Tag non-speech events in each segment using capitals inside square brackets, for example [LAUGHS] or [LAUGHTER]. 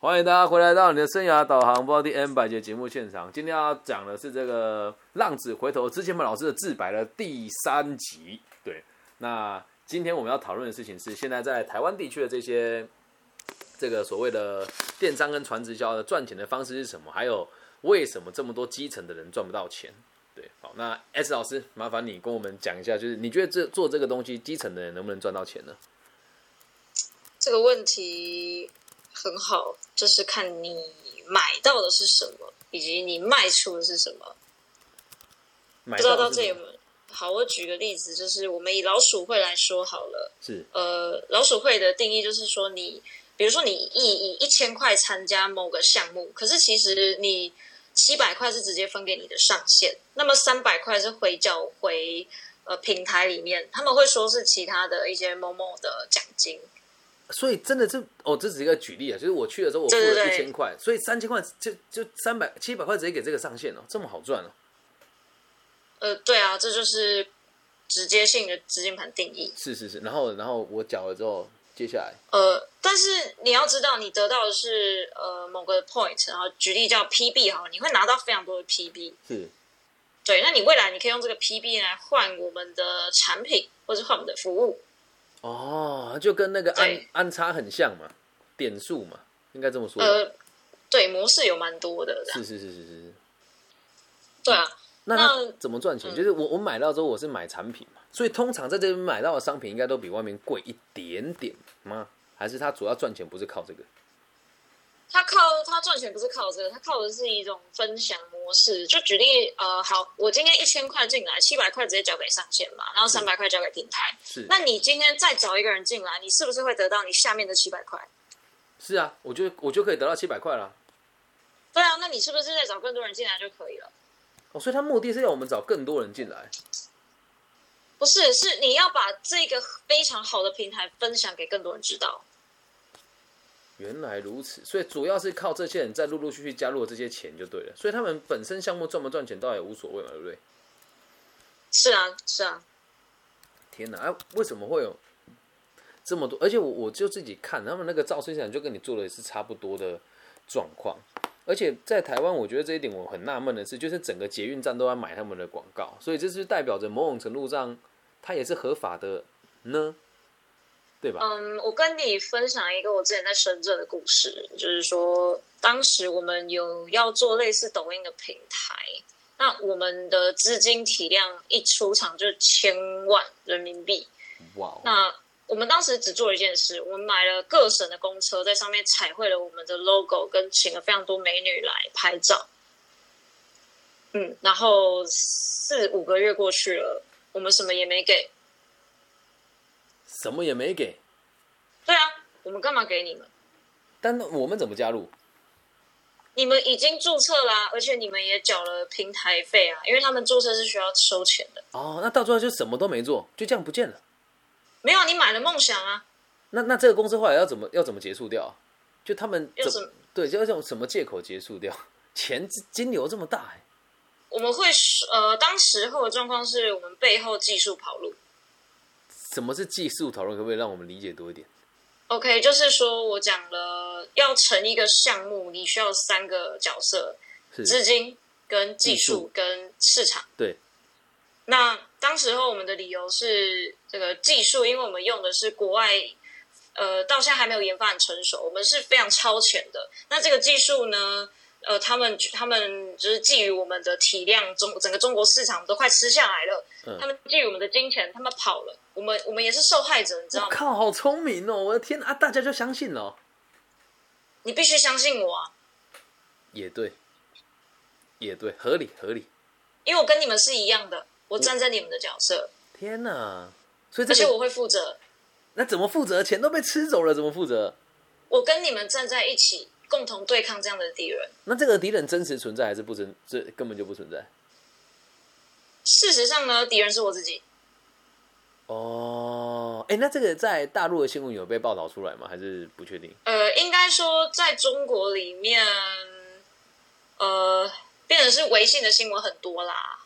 欢迎大家回来到你的生涯导航 Body N 百节节目现场。今天要讲的是这个《浪子回头》之前本老师的自白的第三集。对，那今天我们要讨论的事情是，现在在台湾地区的这些这个所谓的电商跟传直销的赚钱的方式是什么？还有为什么这么多基层的人赚不到钱？对，好，那 S 老师，麻烦你跟我们讲一下，就是你觉得这做这个东西，基层的人能不能赚到钱呢？这个问题很好，就是看你买到的是什么，以及你卖出的是什么。不不知道到这有没有？好，我举个例子，就是我们以老鼠会来说好了。是，呃，老鼠会的定义就是说，你比如说你以以一千块参加某个项目，可是其实你七百块是直接分给你的上限，那么三百块是回缴回呃平台里面，他们会说是其他的一些某某的奖金。所以真的是哦，这只是一个举例啊，就是我去的时候我付了一千块，所以三千块就就三百七百块直接给这个上限了，这么好赚哦。呃，对啊，这就是直接性的资金盘定义。是是是，然后然后我缴了之后，接下来呃，但是你要知道，你得到的是呃某个 point，然后举例叫 PB 哈，你会拿到非常多的 PB。是，对，那你未来你可以用这个 PB 来换我们的产品，或者换我们的服务。哦，就跟那个安安插很像嘛，点数嘛，应该这么说。呃，对，模式有蛮多的。是是是是是。对啊，那怎么赚钱？就是我我买到之后，我是买产品嘛，所以通常在这边买到的商品应该都比外面贵一点点吗？还是他主要赚钱不是靠这个？他靠他赚钱不是靠这个，他靠的是一种分享模式。就举例，呃，好，我今天一千块进来，七百块直接交给上线嘛，然后三百块交给平台。是，那你今天再找一个人进来，你是不是会得到你下面的七百块？是啊，我就我就可以得到七百块了。对啊，那你是不是再找更多人进来就可以了？哦，所以他目的是要我们找更多人进来。不是，是你要把这个非常好的平台分享给更多人知道。原来如此，所以主要是靠这些人在陆陆续续加入这些钱就对了，所以他们本身项目赚不赚钱倒也无所谓嘛，对不对？是啊，是啊。天哪，哎，为什么会有这么多？而且我我就自己看他们那个造势场，就跟你做的是差不多的状况。而且在台湾，我觉得这一点我很纳闷的是，就是整个捷运站都要买他们的广告，所以这是代表着某种程度上，它也是合法的呢。对吧？嗯，我跟你分享一个我之前在深圳的故事，就是说，当时我们有要做类似抖音的平台，那我们的资金体量一出场就千万人民币。哇！那我们当时只做了一件事，我们买了各省的公车，在上面彩绘了我们的 logo，跟请了非常多美女来拍照。嗯，然后四五个月过去了，我们什么也没给。什么也没给，对啊，我们干嘛给你们？但我们怎么加入？你们已经注册啦，而且你们也缴了平台费啊，因为他们注册是需要收钱的。哦，那到最后就什么都没做，就这样不见了。没有，你买了梦想啊。那那这个公司后来要怎么要怎么结束掉？就他们怎么对，就要用什么借口结束掉？[LAUGHS] 钱金流这么大哎。我们会呃，当时候的状况是我们背后技术跑路。什么是技术讨论？可不可以让我们理解多一点？OK，就是说我讲了，要成一个项目，你需要三个角色：资金、跟技术、跟市场。对。那当时候我们的理由是这个技术，因为我们用的是国外，呃，到现在还没有研发很成熟，我们是非常超前的。那这个技术呢？呃，他们他们就是觊觎我们的体量，中整个中国市场都快吃下来了。他们觊觎我们的金钱，他们跑了。我们我们也是受害者，你知道吗？靠，好聪明哦！我的天啊，大家就相信了。你必须相信我啊！也对，也对，合理合理。因为我跟你们是一样的，我站在你们的角色。天哪！所以而且我会负责。那怎么负责？钱都被吃走了，怎么负责？我跟你们站在一起。共同对抗这样的敌人，那这个敌人真实存在还是不存？这根本就不存在。事实上呢，敌人是我自己。哦，哎，那这个在大陆的新闻有被报道出来吗？还是不确定？呃，应该说在中国里面，呃，变成是微信的新闻很多啦。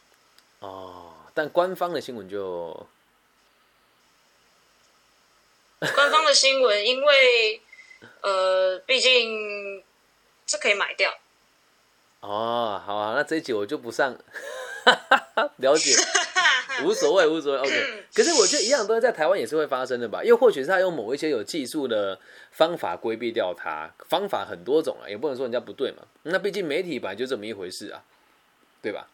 哦，但官方的新闻就，官方的新闻因为。呃，毕竟这可以买掉。哦，好啊，那这一集我就不上，了解，[LAUGHS] 无所谓，无所谓，OK。可是我觉得一样东西在台湾也是会发生的吧？又或许是他用某一些有技术的方法规避掉它，方法很多种啊，也不能说人家不对嘛。那毕竟媒体本来就这么一回事啊，对吧？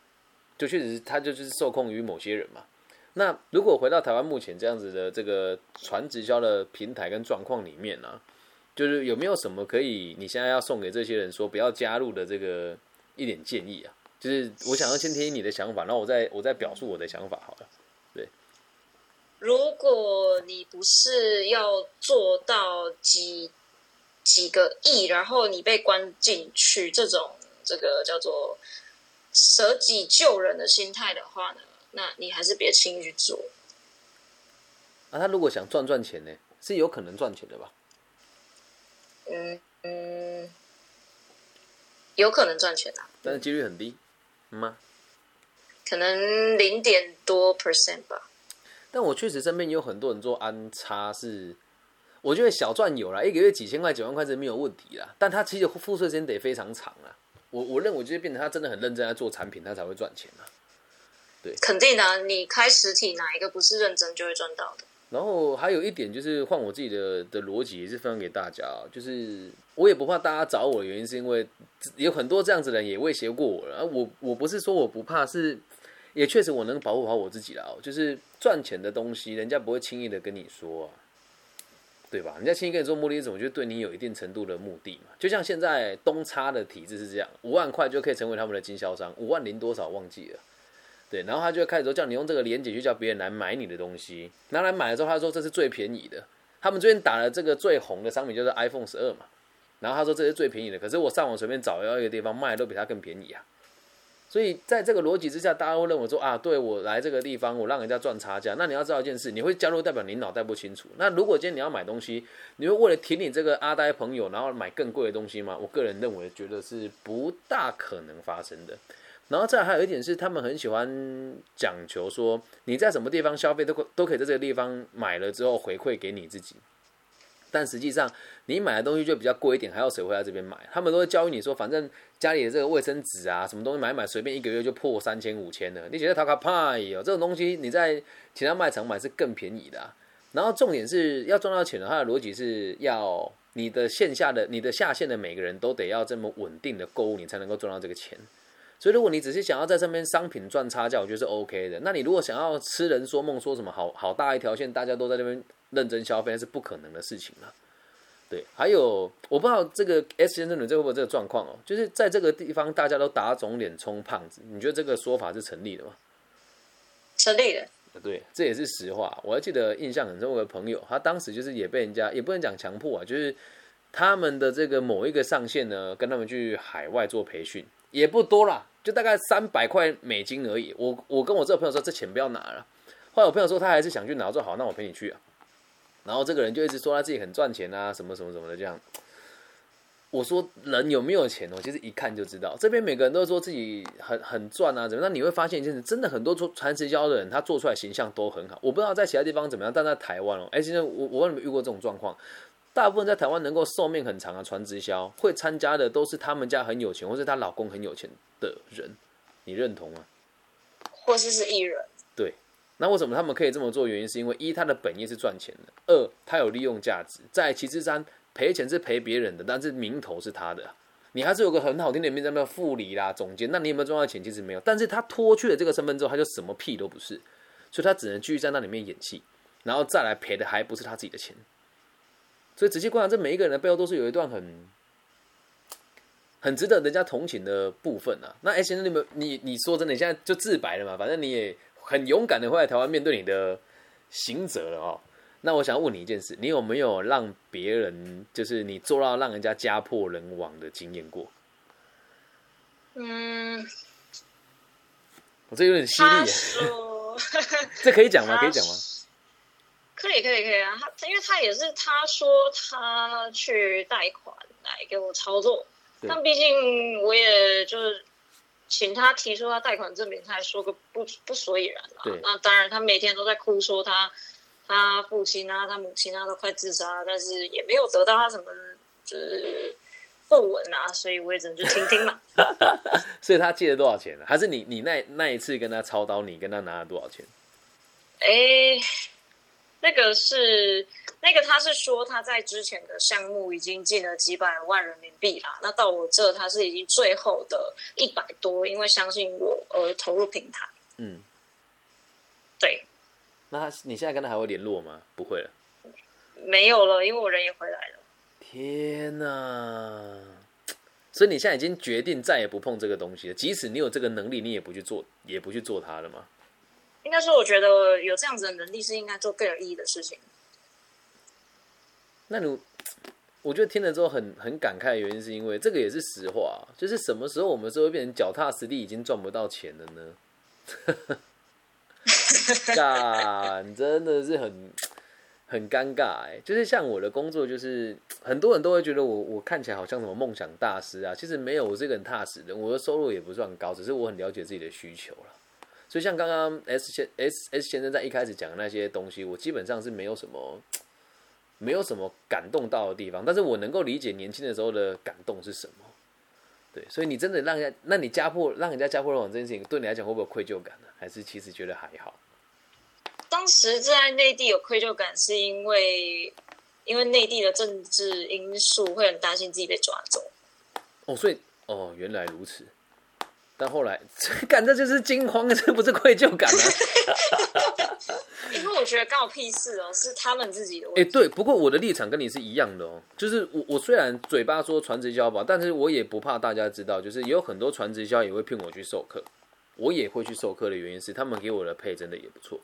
就确实他就是受控于某些人嘛。那如果回到台湾目前这样子的这个传直销的平台跟状况里面呢，就是有没有什么可以你现在要送给这些人说不要加入的这个？一点建议啊，就是我想要先听你的想法，然后我再我再表述我的想法好了。对，如果你不是要做到几几个亿，然后你被关进去这种这个叫做舍己救人的心态的话呢，那你还是别轻易去做。啊，他如果想赚赚钱呢，是有可能赚钱的吧？嗯嗯。有可能赚钱啊，但是几率很低，吗？可能零点多 percent 吧。但我确实身边有很多人做安插，是我觉得小赚有了，一个月几千块、几万块是没有问题啦。但他其实付出时间得非常长啊。我我认为就是变成他真的很认真在做产品，他才会赚钱啊。对，肯定的，你开实体哪一个不是认真就会赚到的？然后还有一点就是换我自己的的逻辑也是分享给大家，就是我也不怕大家找我的原因是因为有很多这样子的人也威胁过我了。我我不是说我不怕，是也确实我能保护好我自己了。就是赚钱的东西，人家不会轻易的跟你说，对吧？人家轻易跟你说目的是什么？就对你有一定程度的目的嘛。就像现在东差的体制是这样，五万块就可以成为他们的经销商，五万零多少忘记了。对，然后他就会开始说叫你用这个连接去叫别人来买你的东西，拿来买了之后，他说这是最便宜的。他们最近打了这个最红的商品就是 iPhone 十二嘛，然后他说这是最便宜的，可是我上网随便找要一个地方卖都比它更便宜啊。所以在这个逻辑之下，大家会认为说啊，对我来这个地方，我让人家赚差价。那你要知道一件事，你会加入代表你脑袋不清楚。那如果今天你要买东西，你会为了挺你这个阿呆朋友，然后买更贵的东西吗？我个人认为，觉得是不大可能发生的。然后再还有一点是，他们很喜欢讲求说，你在什么地方消费都可都可以在这个地方买了之后回馈给你自己。但实际上，你买的东西就比较贵一点，还要谁会在这边买？他们都会教育你说，反正家里的这个卫生纸啊，什么东西买买随便一个月就破三千五千了。你觉得他卡派哦，这种东西你在其他卖场买是更便宜的。然后重点是要赚到钱的，它的逻辑是要你的线下的、你的下线的每个人都得要这么稳定的购物，你才能够赚到这个钱。所以，如果你只是想要在上面商品赚差价，我觉得是 OK 的。那你如果想要痴人说梦，说什么好好大一条线，大家都在那边认真消费，那是不可能的事情了。对，还有我不知道这个 S 先生你这会不会这个状况哦？就是在这个地方大家都打肿脸充胖子，你觉得这个说法是成立的吗？成立的。对，这也是实话。我还记得印象很深，我的朋友他当时就是也被人家也不能讲强迫啊，就是他们的这个某一个上线呢，跟他们去海外做培训，也不多啦。就大概三百块美金而已。我我跟我这个朋友说，这钱不要拿了。后来我朋友说，他还是想去拿，说好，那我陪你去啊。然后这个人就一直说他自己很赚钱啊，什么什么什么的这样。我说人有没有钱哦，其实一看就知道。这边每个人都说自己很很赚啊，怎么？那你会发现一件事，真的很多做传直销的人，他做出来形象都很好。我不知道在其他地方怎么样，但在台湾哦，哎，现在我我有没有遇过这种状况？大部分在台湾能够寿命很长的传直销，会参加的都是他们家很有钱，或是她老公很有钱的人。你认同吗？或是是艺人？对。那为什么他们可以这么做？原因是因为一，他的本业是赚钱的；二，他有利用价值。在其次三，赔钱是赔别人的，但是名头是他的。你还是有个很好听的名字，叫副理啦、总监。那你有没有赚到钱？其实没有。但是他脱去了这个身份之后，他就什么屁都不是，所以他只能继续在那里面演戏，然后再来赔的还不是他自己的钱。所以仔细观察，这每一个人的背后都是有一段很、很值得人家同情的部分啊。那哎，先生，你们，你你说真的，你现在就自白了嘛？反正你也很勇敢的会在台湾面对你的刑责了哦。那我想问你一件事，你有没有让别人，就是你做到让人家家破人亡的经验过？嗯，我这有点犀利。[LAUGHS] 这可以讲吗？可以讲吗？可以可以可以啊，他因为他也是他说他去贷款来给我操作，但毕竟我也就是请他提出他贷款证明，他还说个不不所以然啊。那当然他每天都在哭说他他父亲啊他母亲啊都快自杀，但是也没有得到他什么就是不稳啊，[LAUGHS] 所以我也只能去听听嘛。[LAUGHS] 所以他借了多少钱呢？还是你你那那一次跟他操刀，你跟他拿了多少钱？哎，那个是那个他是说他在之前的项目已经进了几百万人民币啦，那到我这他是已经最后的一百多，因为相信我而投入平台。嗯，对，那他你现在跟他还会联络吗？不会了。没有了，因为我人也回来了。天哪！所以你现在已经决定再也不碰这个东西了，即使你有这个能力，你也不去做，也不去做它了吗？应该说，我觉得有这样子的能力是应该做更有意义的事情。那你，我觉得听了之后很很感慨的原因，是因为这个也是实话，就是什么时候我们是会变成脚踏实地，已经赚不到钱了呢？[LAUGHS] 干，真的是很。很尴尬哎，就是像我的工作，就是很多人都会觉得我我看起来好像什么梦想大师啊，其实没有，我是一个很踏实的，我的收入也不算高，只是我很了解自己的需求了。所以像刚刚 S 先 S S 先生在一开始讲的那些东西，我基本上是没有什么没有什么感动到的地方，但是我能够理解年轻的时候的感动是什么。对，所以你真的让人家，那你家破让人家家破人亡这件事情，对你来讲会不会有愧疚感呢？还是其实觉得还好？当时在内地有愧疚感，是因为因为内地的政治因素，会很担心自己被抓走。哦，所以哦，原来如此。但后来，感 [LAUGHS] 这就是惊慌，这不是愧疚感啊。[LAUGHS] 因为我觉得干我屁事哦，是他们自己的问题。哎，对，不过我的立场跟你是一样的哦，就是我我虽然嘴巴说传直销吧，但是我也不怕大家知道，就是也有很多传直销也会骗我去授课，我也会去授课的原因是他们给我的配真的也不错。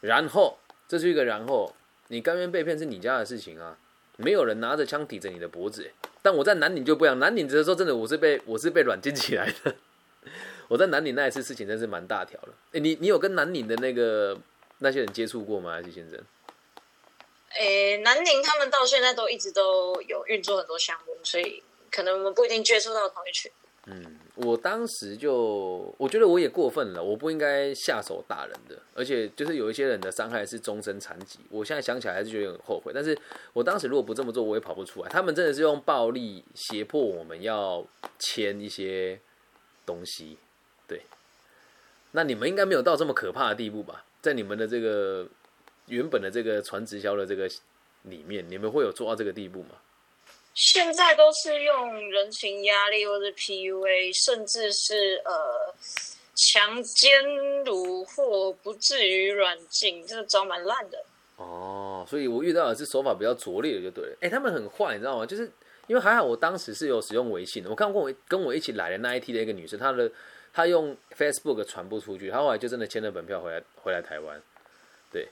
然后，这是一个然后，你甘愿被骗是你家的事情啊，没有人拿着枪抵着你的脖子。但我在南宁就不一样，南岭的时候真的我是被我是被软禁起来的。[LAUGHS] 我在南宁那一次事情真是蛮大条了。哎，你你有跟南宁的那个那些人接触过吗，还是先生？哎，南宁他们到现在都一直都有运作很多项目，所以可能我们不一定接触到同一群。嗯。我当时就我觉得我也过分了，我不应该下手打人的，而且就是有一些人的伤害是终身残疾，我现在想起来还是觉得很后悔。但是我当时如果不这么做，我也跑不出来。他们真的是用暴力胁迫我们要签一些东西，对。那你们应该没有到这么可怕的地步吧？在你们的这个原本的这个传直销的这个里面，你们会有做到这个地步吗？现在都是用人情压力，或者 PUA，甚至是呃强奸、虏获，不至于软禁，这个招蛮烂的。哦，所以我遇到的是手法比较拙劣的，就对了。哎，他们很坏，你知道吗？就是因为还好我当时是有使用微信的，我看过我跟我一起来的那一批的一个女生，她的她用 Facebook 传播出去，她后来就真的签了本票回来回来台湾。对。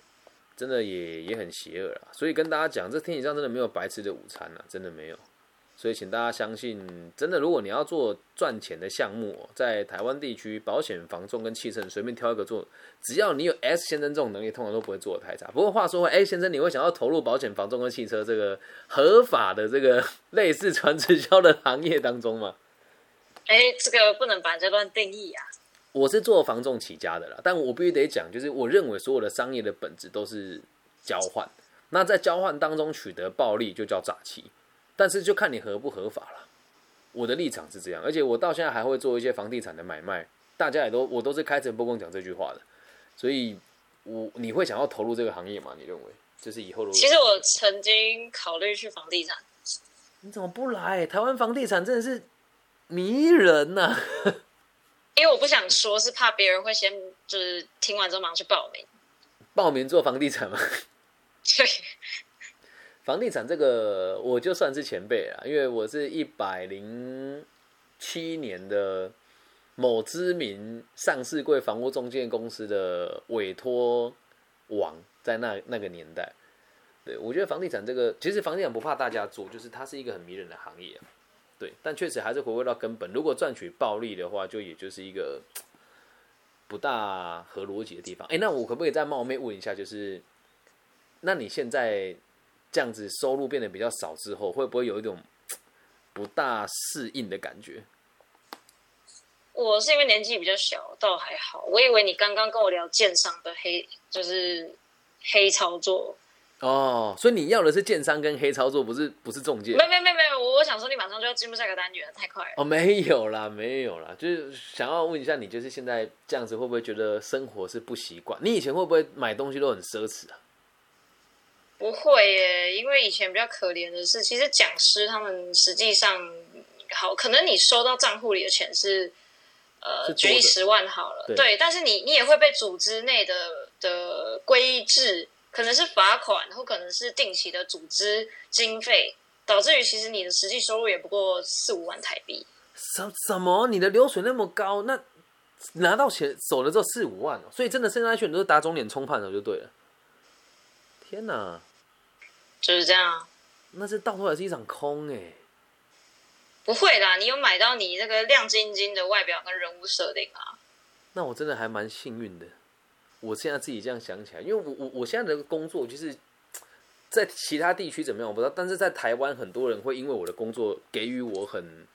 真的也也很邪恶啊，所以跟大家讲，这天底上真的没有白吃的午餐啊，真的没有。所以请大家相信，真的，如果你要做赚钱的项目，在台湾地区，保险、房仲跟汽车，随便挑一个做，只要你有 S 先生这种能力，通常都不会做的太差。不过话说回来，先生，你会想要投入保险、房仲跟汽车这个合法的这个 [LAUGHS] 类似传直销的行业当中吗？哎，这个不能把这段定义啊。我是做防重起家的啦，但我必须得讲，就是我认为所有的商业的本质都是交换。那在交换当中取得暴利就叫诈欺，但是就看你合不合法了。我的立场是这样，而且我到现在还会做一些房地产的买卖，大家也都我都是开诚布公讲这句话的。所以，我你会想要投入这个行业吗？你认为就是以后的？其实我曾经考虑去房地产。你怎么不来？台湾房地产真的是迷人呐！因为我不想说，是怕别人会先就是听完之后马上去报名，报名做房地产吗？[LAUGHS] 对，房地产这个我就算是前辈了，因为我是一百零七年的某知名上市贵房屋中介公司的委托王，在那那个年代，对我觉得房地产这个其实房地产不怕大家做，就是它是一个很迷人的行业。对，但确实还是回归到根本。如果赚取暴利的话，就也就是一个不大合逻辑的地方。哎，那我可不可以再冒昧问一下，就是那你现在这样子收入变得比较少之后，会不会有一种不大适应的感觉？我是因为年纪比较小，倒还好。我以为你刚刚跟我聊鉴赏的黑，就是黑操作。哦，所以你要的是建商跟黑操作，不是不是中介没？没没没有，我我想说你马上就要进入下个单元了，太快了。哦，没有啦，没有啦，就是想要问一下你，就是现在这样子会不会觉得生活是不习惯？你以前会不会买东西都很奢侈啊？不会耶，因为以前比较可怜的是，其实讲师他们实际上好，可能你收到账户里的钱是呃，是多的举例十万好了，对但是你你也会被组织内的的规制，可能是罚款，或可能是定期的组织经费，导致于其实你的实际收入也不过四五万台币。什什么？你的流水那么高，那拿到钱手了之后四五万哦，所以真的剩下那群人都是打肿脸充胖子就对了。天哪，就是这样，那是到头来是一场空哎。不会啦，你有买到你那个亮晶晶的外表跟人物设定啊。那我真的还蛮幸运的。我现在自己这样想起来，因为我我我现在的工作就是 [TSK] 在其他地区怎么样我不知道，但是在台湾很多人会因为我的工作给予我很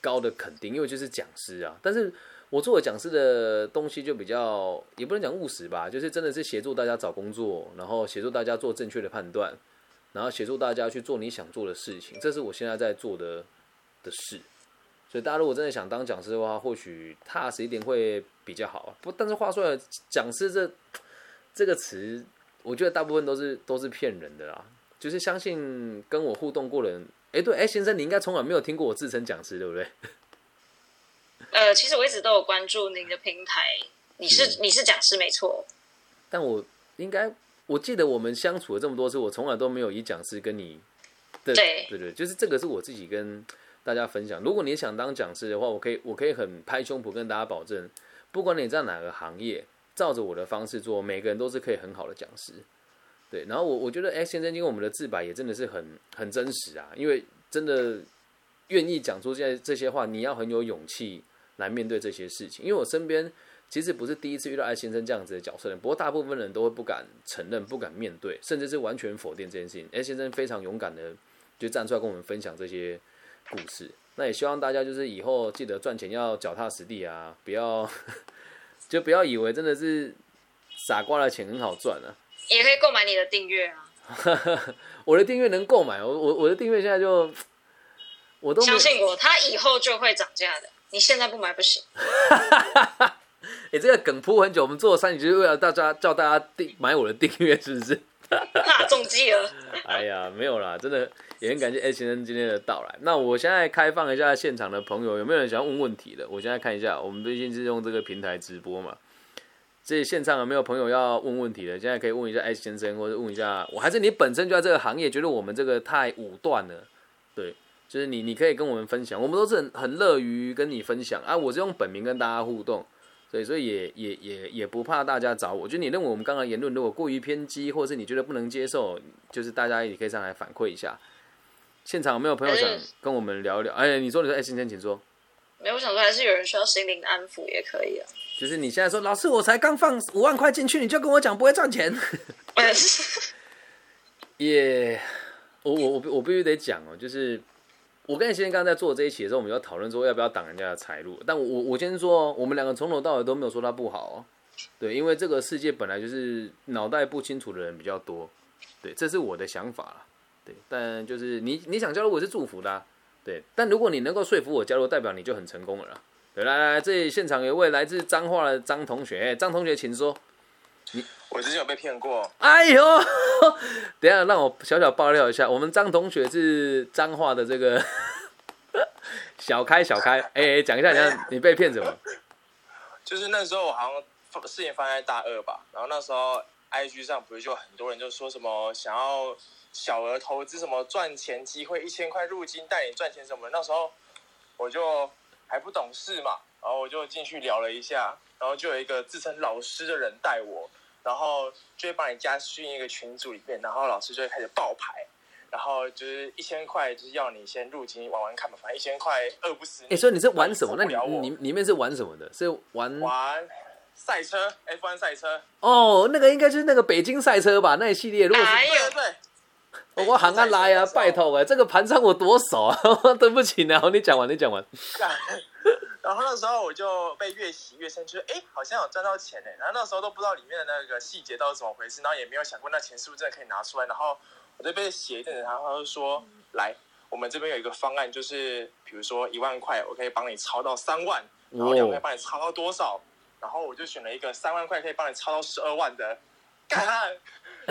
高的肯定，因为就是讲师啊。但是我做的讲师的东西就比较也不能讲务实吧，就是真的是协助大家找工作，然后协助大家做正确的判断，然后协助大家去做你想做的事情，这是我现在在做的的事。所以大家如果真的想当讲师的话，或许踏实一点会比较好啊。不，但是话说来，讲师这这个词，我觉得大部分都是都是骗人的啦。就是相信跟我互动过的人，哎、对，哎、先生，你应该从来没有听过我自称讲师，对不对？[LAUGHS] 呃，其实我一直都有关注您的平台，你是、你是讲师没错，但我应该，我记得我们相处了这么多次，我从来都没有以讲师跟你的，对对对，就是这个是我自己跟大家分享。如果你想当讲师的话，我可以我可以很拍胸脯跟大家保证，不管你在哪个行业，照着我的方式做，每个人都是可以很好的讲师。对，然后我我觉得，哎，先生，因为我们的自白也真的是很很真实啊，因为真的愿意讲出这些这些话，你要很有勇气来面对这些事情。因为我身边其实不是第一次遇到艾先生这样子的角色人，不过大部分人都会不敢承认、不敢面对，甚至是完全否定这件事情。艾先生非常勇敢的就站出来跟我们分享这些故事。那也希望大家就是以后记得赚钱要脚踏实地啊，不要 [LAUGHS] 就不要以为真的是傻瓜的钱很好赚啊。也可以购买你的订阅啊。[LAUGHS] 我的订阅能购买，我我我的订阅现在就我都相信我，它以后就会涨价的。你现在不买不行。[LAUGHS] 哎、这个梗铺很久，我们做了三集就是为了大家叫大家订买我的订阅，是不是？哈，[LAUGHS] 中计了。[LAUGHS] 哎呀，没有啦，真的也很感谢艾先生今天的到来。那我现在开放一下现场的朋友，有没有人想要问问题的？我现在看一下，我们毕竟是用这个平台直播嘛，这现场有没有朋友要问问题的？现在可以问一下艾先生，或者问一下我，还是你本身就在这个行业，觉得我们这个太武断了？对，就是你，你可以跟我们分享，我们都是很很乐于跟你分享啊。我是用本名跟大家互动。对，所以也也也也不怕大家找我。就你认为我们刚刚言论如果过于偏激，或是你觉得不能接受，就是大家也可以上来反馈一下。现场有没有朋友想嗯跟我们聊一聊？哎，你说你说，哎，先生请说。没有我想说，还是有人需要心灵的安抚也可以啊。就是你现在说，老师，我才刚放五万块进去，你就跟我讲不会赚钱，[LAUGHS] 呃 [LAUGHS] 也、我我我我必须得讲哦，就是我跟你先生刚刚在做这一期的时候，我们要讨论说要不要挡人家的财路。但我我先说，我们两个从头到尾都没有说他不好哦。对，因为这个世界本来就是脑袋不清楚的人比较多，对，这是我的想法啦。对，但就是你你想加入我是祝福的、对。但如果你能够说服我加入，代表你就很成功了啦。对，来来来，这里现场有位来自彰化的张同学，哎，张同学请说。我之前有被骗过，哎呦，[LAUGHS] 等一下让我小小爆料一下，我们张同学是彰化的这个 [LAUGHS] 小开小开，哎、哎讲一下，讲一下你被骗什么？[LAUGHS] 就是那时候我好像事情发生在大二吧，然后那时候 IG 上不是就很多人就说什么想要小额投资什么赚钱机会，一千块入金带你赚钱什么的，那时候我就还不懂事嘛，然后我就进去聊了一下，然后就有一个自称老师的人带我，然后就会把你加进一个群组里面，然后老师就会开始爆牌。然后就是一千块，就是要你先入金玩玩看嘛，反正一千块饿不死哎、所以你是玩什么？那你你里面是玩什么的？是玩玩赛车，F1 赛车，哦，那个应该就是那个北京赛车吧？那一系列，如果是哎呦对对对，我行啊来啊、拜托哎、这个盘商我多少啊！[LAUGHS] 对不起呢，你讲完，你讲完。干然后那时候我就被越洗越深，就是哎，好像有赚到钱哎。然后那时候都不知道里面的那个细节到底怎么回事，然后也没有想过那钱是不是真的可以拿出来。然后我就被洗一阵子，然后他就说：“来，我们这边有一个方案，就是比如说一万块，我可以帮你超到三万，然后两万帮你超到多少？然后我就选了一个三万块可以帮你超到十二万的，干！[LAUGHS]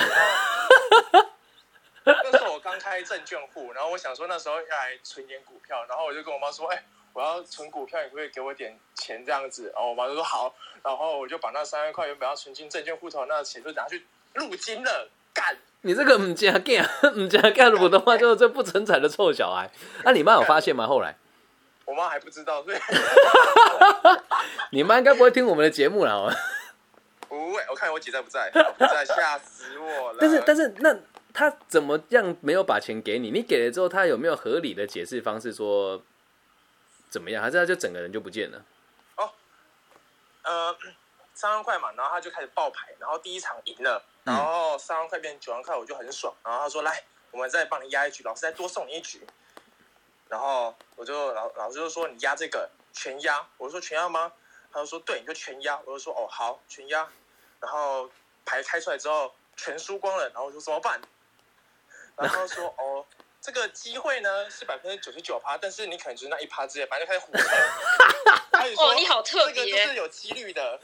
那时候我刚开证券户，然后我想说那时候要来存点股票，然后我就跟我妈说：“哎。”我要存股票，你可不可以给我点钱这样子？然后我妈就说好，然后我就把那三万块原本要存进证券户头那个钱就拿去入金了。干！你这个唔加干，唔加干普通话就是这不成才的臭小孩。那你妈有发现吗？后来我妈还不知道，所以 [LAUGHS] 你妈应该不会听我们的节目了。不会，我看我姐在不在？不在，吓死我了。但是但是那她怎么样没有把钱给你？你给了之后，她有没有合理的解释方式说？怎么样？还是他就整个人就不见了？哦，呃，三万块嘛，然后他就开始爆牌，然后第一场赢了，然后三万块变九万块，我就很爽。然后他说：“来，我们再帮你压一局，老师再多送你一局。”然后我就老老师就说：“你压这个全压。”我说：“全压吗？”他就说：“对，你就全压。”我就说：“哦，好，全压。”然后牌开出来之后全输光了，然后我说：“怎么办？”然后他说：“哦。”这个机会呢是百分之九十九趴，但是你可能就是那一趴之类，反正就开始胡扯。[LAUGHS] 哦，你好特别，这个就是有几率的。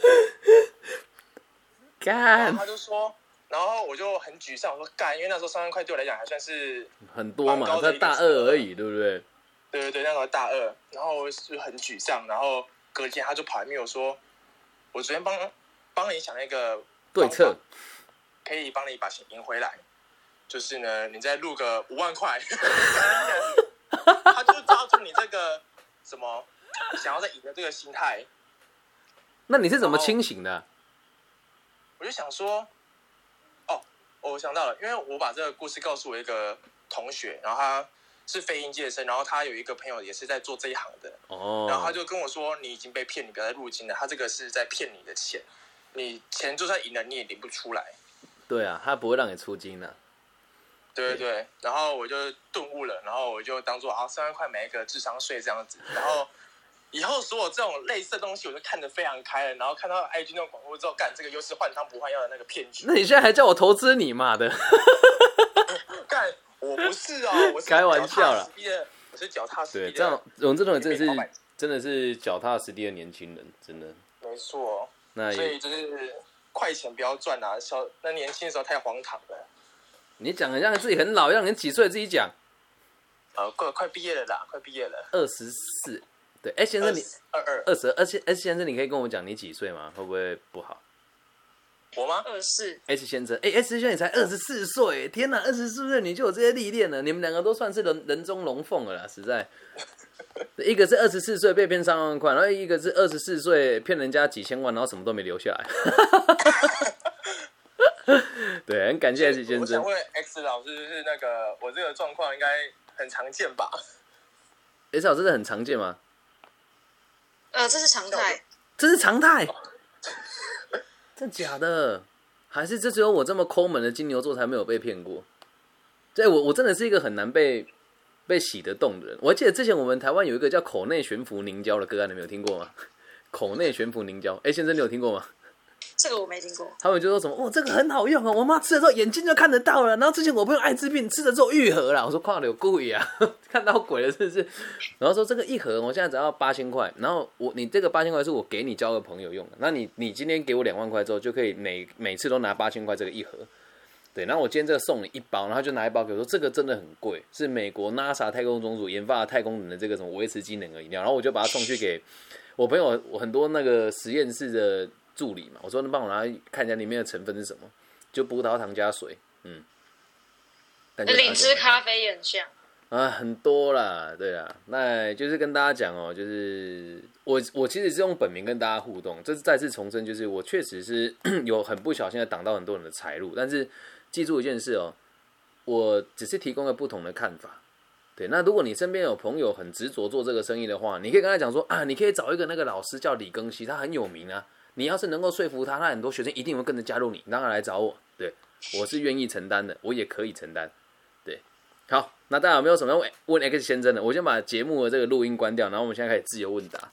干，他就说，然后我就很沮丧，我说干，因为那时候三万块对我来讲还算是很多嘛，在大二而已，对不对？对对对，那时候大二，然后就很沮丧，然后隔天他就跑来跟我说，我昨天帮帮你想一个对策，可以帮你把钱赢回来。就是呢，你再录个五万块，[LAUGHS] 他就抓住你这个什么想要再赢的这个心态。那你是怎么清醒的？我就想说，哦，我想到了，因为我把这个故事告诉我一个同学，然后他是非音界生，然后他有一个朋友也是在做这一行的，哦，然后他就跟我说，你已经被骗，你不要再入金了，他这个是在骗你的钱，你钱就算赢了你也领不出来。对啊，他不会让你出金的。对对对，然后我就顿悟了，然后我就当做啊三万块买一个智商税这样子，然后以后所有这种类似的东西，我就看得非常开了。然后看到 IG 那种广告之后，干这个又是换汤不换药的那个骗局。那你现在还叫我投资你妈的？[LAUGHS] 干，我不是哦，[LAUGHS] 我是开玩笑了。我是脚踏实地。对，这样我们这种人真的是真的是脚踏实地的年轻人，真的。没错。那所以就是快钱不要赚啊，小那年轻的时候太荒唐了。你讲的像自己很老，让你几岁自己讲。呃，快快毕业了啦，快毕业了。二十四，对，哎，先生你二二二十，而且 S 先生，你可以跟我讲你几岁吗？会不会不好？我吗？二四。S 先生，哎，S 先生你才二十四岁，天哪，二十四岁你就有这些历练了，你们两个都算是人人中龙凤了啦，实在。[LAUGHS] 一个是二十四岁被骗三万块，然后一个是二十四岁骗人家几千万，然后什么都没留下来。[LAUGHS] 对，很感谢 X 先生。我想问 X 老师，是那个我这个状况应该很常见吧？X 老师是很常见吗？呃，这是常态。这是常态？[LAUGHS] 真假的？还是这只有我这么抠门的金牛座才没有被骗过？对，我我真的是一个很难被被洗得动的人。我还记得之前我们台湾有一个叫口内悬浮凝胶的个案，你没有听过吗？口内悬浮凝胶，哎，先生你有听过吗？这个我没听过，他们就说什么哦，这个很好用啊，我妈吃了之后眼睛就看得到了。然后之前我朋友艾滋病吃了之后愈合了，我说跨流故意啊，[LAUGHS] 看到鬼了是不是？然后说这个一盒我现在只要八千块，然后我你这个八千块是我给你交个朋友用的，那你你今天给我两万块之后就可以每每次都拿八千块这个一盒，对，然后我今天这个送你一包，然后就拿一包给我说这个真的很贵，是美国 NASA 太空总署研发的太空人的这个什么维持机能的饮料，然后我就把它送去给我朋友，我很多那个实验室的。助理嘛，我说能帮我拿看一下里面的成分是什么，就葡萄糖加水，嗯，灵芝咖啡也很像。啊，很多啦，对啦，那就是跟大家讲哦，就是我我其实是用本名跟大家互动，这是再次重申，就是我确实是 [CLEARS THROAT] 有很不小心的挡到很多人的财路，但是记住一件事哦，我只是提供了不同的看法，对，那如果你身边有朋友很执着做这个生意的话，你可以跟他讲说啊，你可以找一个那个老师叫李庚希，他很有名啊。你要是能够说服他，那很多学生一定会跟着加入你，让他来找我。对，我是愿意承担的，我也可以承担。对，好，那大家有没有什么问问 X 先生的？我先把节目的这个录音关掉，然后我们现在开始自由问答。